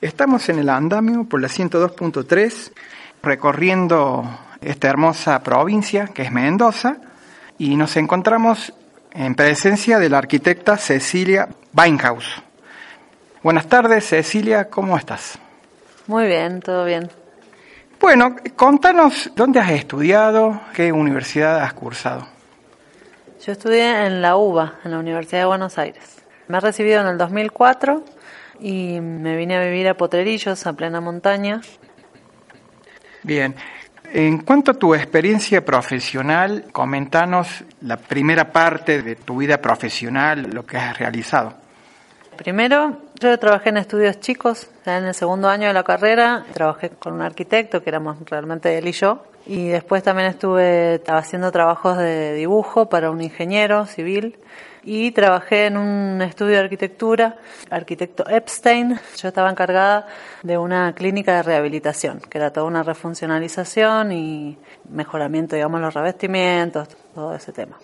Estamos en el andamio por la 102.3, recorriendo esta hermosa provincia que es Mendoza, y nos encontramos en presencia de la arquitecta Cecilia Weinhaus. Buenas tardes, Cecilia, ¿cómo estás? Muy bien, todo bien. Bueno, contanos dónde has estudiado, qué universidad has cursado. Yo estudié en la UBA, en la Universidad de Buenos Aires. Me he recibido en el 2004 y me vine a vivir a Potrerillos, a plena montaña. Bien. En cuanto a tu experiencia profesional, comentanos la primera parte de tu vida profesional, lo que has realizado. Primero, yo trabajé en estudios chicos, en el segundo año de la carrera trabajé con un arquitecto, que éramos realmente él y yo, y después también estuve haciendo trabajos de dibujo para un ingeniero civil y trabajé en un estudio de arquitectura, arquitecto Epstein. Yo estaba encargada de una clínica de rehabilitación, que era toda una refuncionalización y mejoramiento, digamos, los revestimientos, todo ese tema.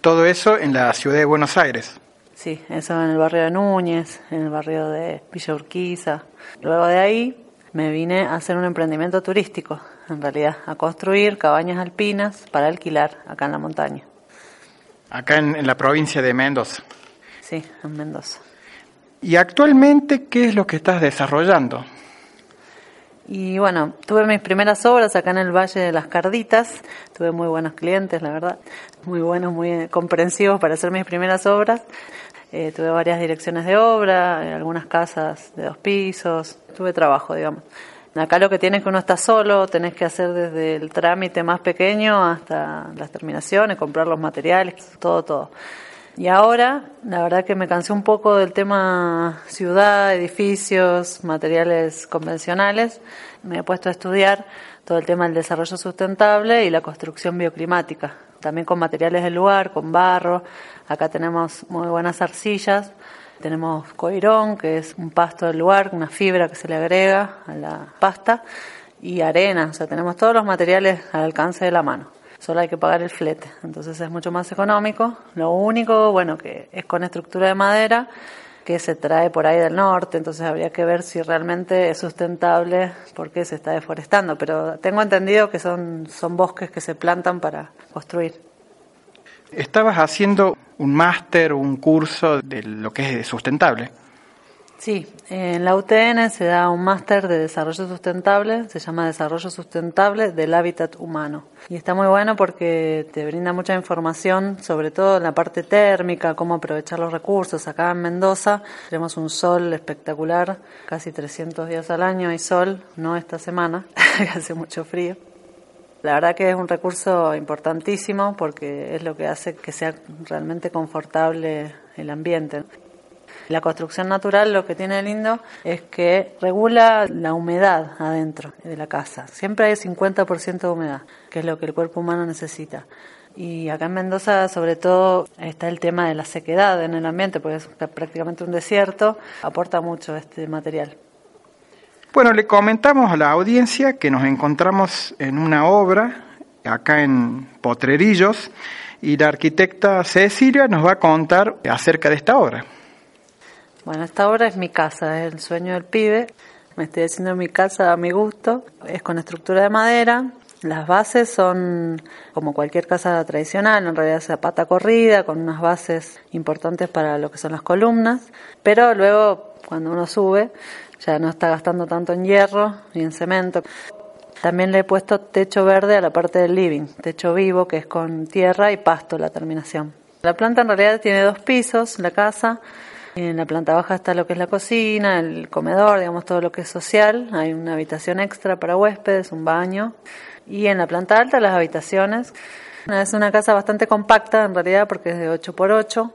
Todo eso en la ciudad de Buenos Aires. Sí, eso en el barrio de Núñez, en el barrio de Villa Urquiza. Luego de ahí me vine a hacer un emprendimiento turístico, en realidad, a construir cabañas alpinas para alquilar acá en la montaña. Acá en, la provincia de Mendoza. Sí, en Mendoza. ¿Y actualmente qué es lo que estás desarrollando? Y bueno, tuve mis primeras obras acá en el Valle de las Carditas. Tuve muy buenos clientes, la verdad. Muy buenos, muy comprensivos para hacer mis primeras obras. Eh, tuve varias direcciones de obra, algunas casas de dos pisos. Tuve trabajo, digamos. Acá lo que tienes que uno está solo, tenés que hacer desde el trámite más pequeño hasta las terminaciones, comprar los materiales, todo, todo. Y ahora, la verdad que me cansé un poco del tema ciudad, edificios, materiales convencionales. Me he puesto a estudiar todo el tema del desarrollo sustentable y la construcción bioclimática. También con materiales del lugar, con barro. Acá tenemos muy buenas arcillas tenemos coirón, que es un pasto del lugar, una fibra que se le agrega a la pasta, y arena, o sea, tenemos todos los materiales al alcance de la mano. Solo hay que pagar el flete, entonces es mucho más económico. Lo único, bueno, que es con estructura de madera, que se trae por ahí del norte, entonces habría que ver si realmente es sustentable porque se está deforestando, pero tengo entendido que son, son bosques que se plantan para construir. Estabas haciendo un máster o un curso de lo que es sustentable. Sí, en la UTN se da un máster de desarrollo sustentable, se llama Desarrollo Sustentable del Hábitat Humano. Y está muy bueno porque te brinda mucha información, sobre todo en la parte térmica, cómo aprovechar los recursos. Acá en Mendoza tenemos un sol espectacular, casi 300 días al año hay sol, no esta semana, hace mucho frío. La verdad que es un recurso importantísimo porque es lo que hace que sea realmente confortable el ambiente. La construcción natural lo que tiene lindo es que regula la humedad adentro de la casa. Siempre hay 50% de humedad, que es lo que el cuerpo humano necesita. Y acá en Mendoza, sobre todo, está el tema de la sequedad en el ambiente, porque es prácticamente un desierto, aporta mucho este material. Bueno, le comentamos a la audiencia que nos encontramos en una obra acá en Potrerillos y la arquitecta Cecilia nos va a contar acerca de esta obra. Bueno, esta obra es mi casa, es el sueño del pibe. Me estoy haciendo mi casa a mi gusto. Es con estructura de madera. Las bases son como cualquier casa tradicional, en realidad es pata corrida, con unas bases importantes para lo que son las columnas. Pero luego, cuando uno sube, ya no está gastando tanto en hierro ni en cemento. También le he puesto techo verde a la parte del living, techo vivo que es con tierra y pasto la terminación. La planta en realidad tiene dos pisos, la casa. En la planta baja está lo que es la cocina, el comedor, digamos todo lo que es social. Hay una habitación extra para huéspedes, un baño. Y en la planta alta las habitaciones. Es una casa bastante compacta en realidad porque es de 8 por 8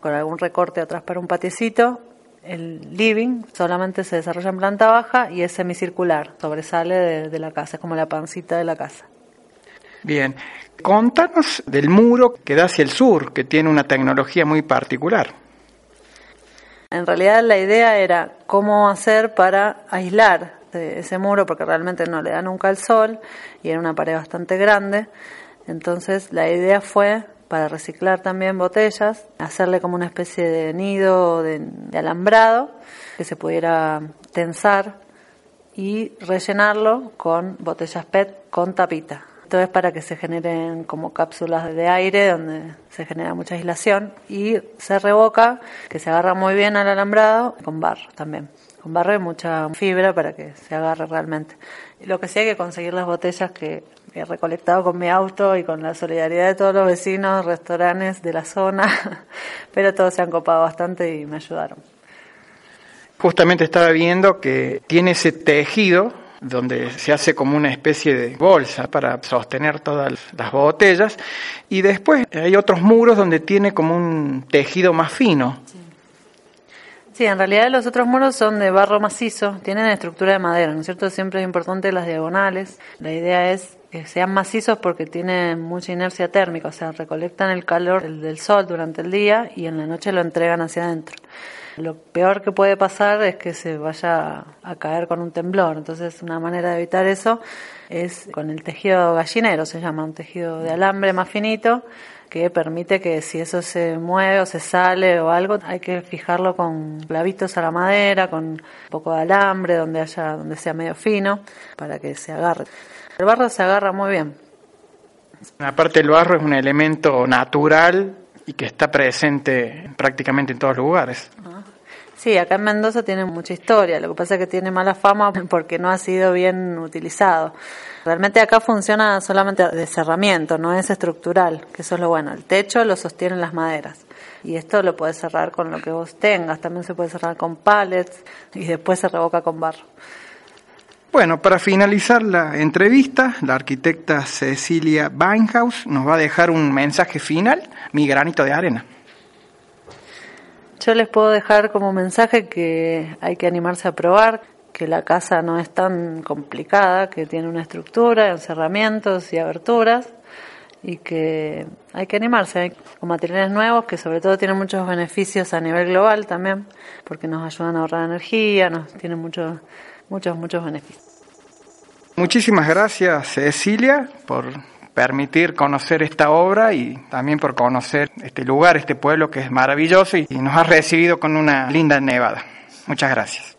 con algún recorte atrás para un patiecito el living solamente se desarrolla en planta baja y es semicircular, sobresale de, la casa, es como la pancita de la casa. Bien, contanos del muro que da hacia el sur, que tiene una tecnología muy particular. En realidad la idea era cómo hacer para aislar ese muro, porque realmente no le da nunca el sol y era una pared bastante grande. Entonces la idea fue para reciclar también botellas, hacerle como una especie de nido de, alambrado que se pudiera tensar y rellenarlo con botellas PET con tapita. Esto es para que se generen como cápsulas de aire donde se genera mucha aislación y se revoca, que se agarra muy bien al alambrado con barro también. Con barro y mucha fibra para que se agarre realmente. Y lo que sí hay que conseguir las botellas que he recolectado con mi auto y con la solidaridad de todos los vecinos, restaurantes de la zona, pero todos se han copado bastante y me ayudaron. Justamente estaba viendo que tiene ese tejido donde se hace como una especie de bolsa para sostener todas las botellas y después hay otros muros donde tiene como un tejido más fino. Sí. En realidad los otros muros son de barro macizo, tienen estructura de madera, ¿no es cierto? Siempre es importante las diagonales. La idea es que sean macizos porque tienen mucha inercia térmica, o sea, recolectan el calor del sol durante el día y en la noche lo entregan hacia adentro. Lo peor que puede pasar es que se vaya a caer con un temblor. Entonces, una manera de evitar eso es con el tejido gallinero, se llama un tejido de alambre más finito que permite que si eso se mueve o se sale o algo, hay que fijarlo con clavitos a la madera, con un poco de alambre donde haya donde sea medio fino para que se agarre. El barro se agarra muy bien. Aparte el barro es un elemento natural y que está presente prácticamente en todos los lugares. Sí, acá en Mendoza tiene mucha historia, lo que pasa es que tiene mala fama porque no ha sido bien utilizado. Realmente acá funciona solamente de cerramiento, no es estructural, que eso es lo bueno. El techo lo sostienen las maderas y esto lo puedes cerrar con lo que vos tengas, también se puede cerrar con pallets y después se revoca con barro. Bueno, para finalizar la entrevista, la arquitecta Cecilia Weinhaus nos va a dejar un mensaje final, mi granito de arena. Yo les puedo dejar como mensaje que hay que animarse a probar, que la casa no es tan complicada, que tiene una estructura, encerramientos y aberturas y que hay que animarse con materiales nuevos que sobre todo tienen muchos beneficios a nivel global también porque nos ayudan a ahorrar energía, nos tienen muchos muchos muchos beneficios. Muchísimas gracias Cecilia por permitir conocer esta obra y también por conocer este lugar, este pueblo que es maravilloso y, nos ha recibido con una linda nevada. Muchas gracias.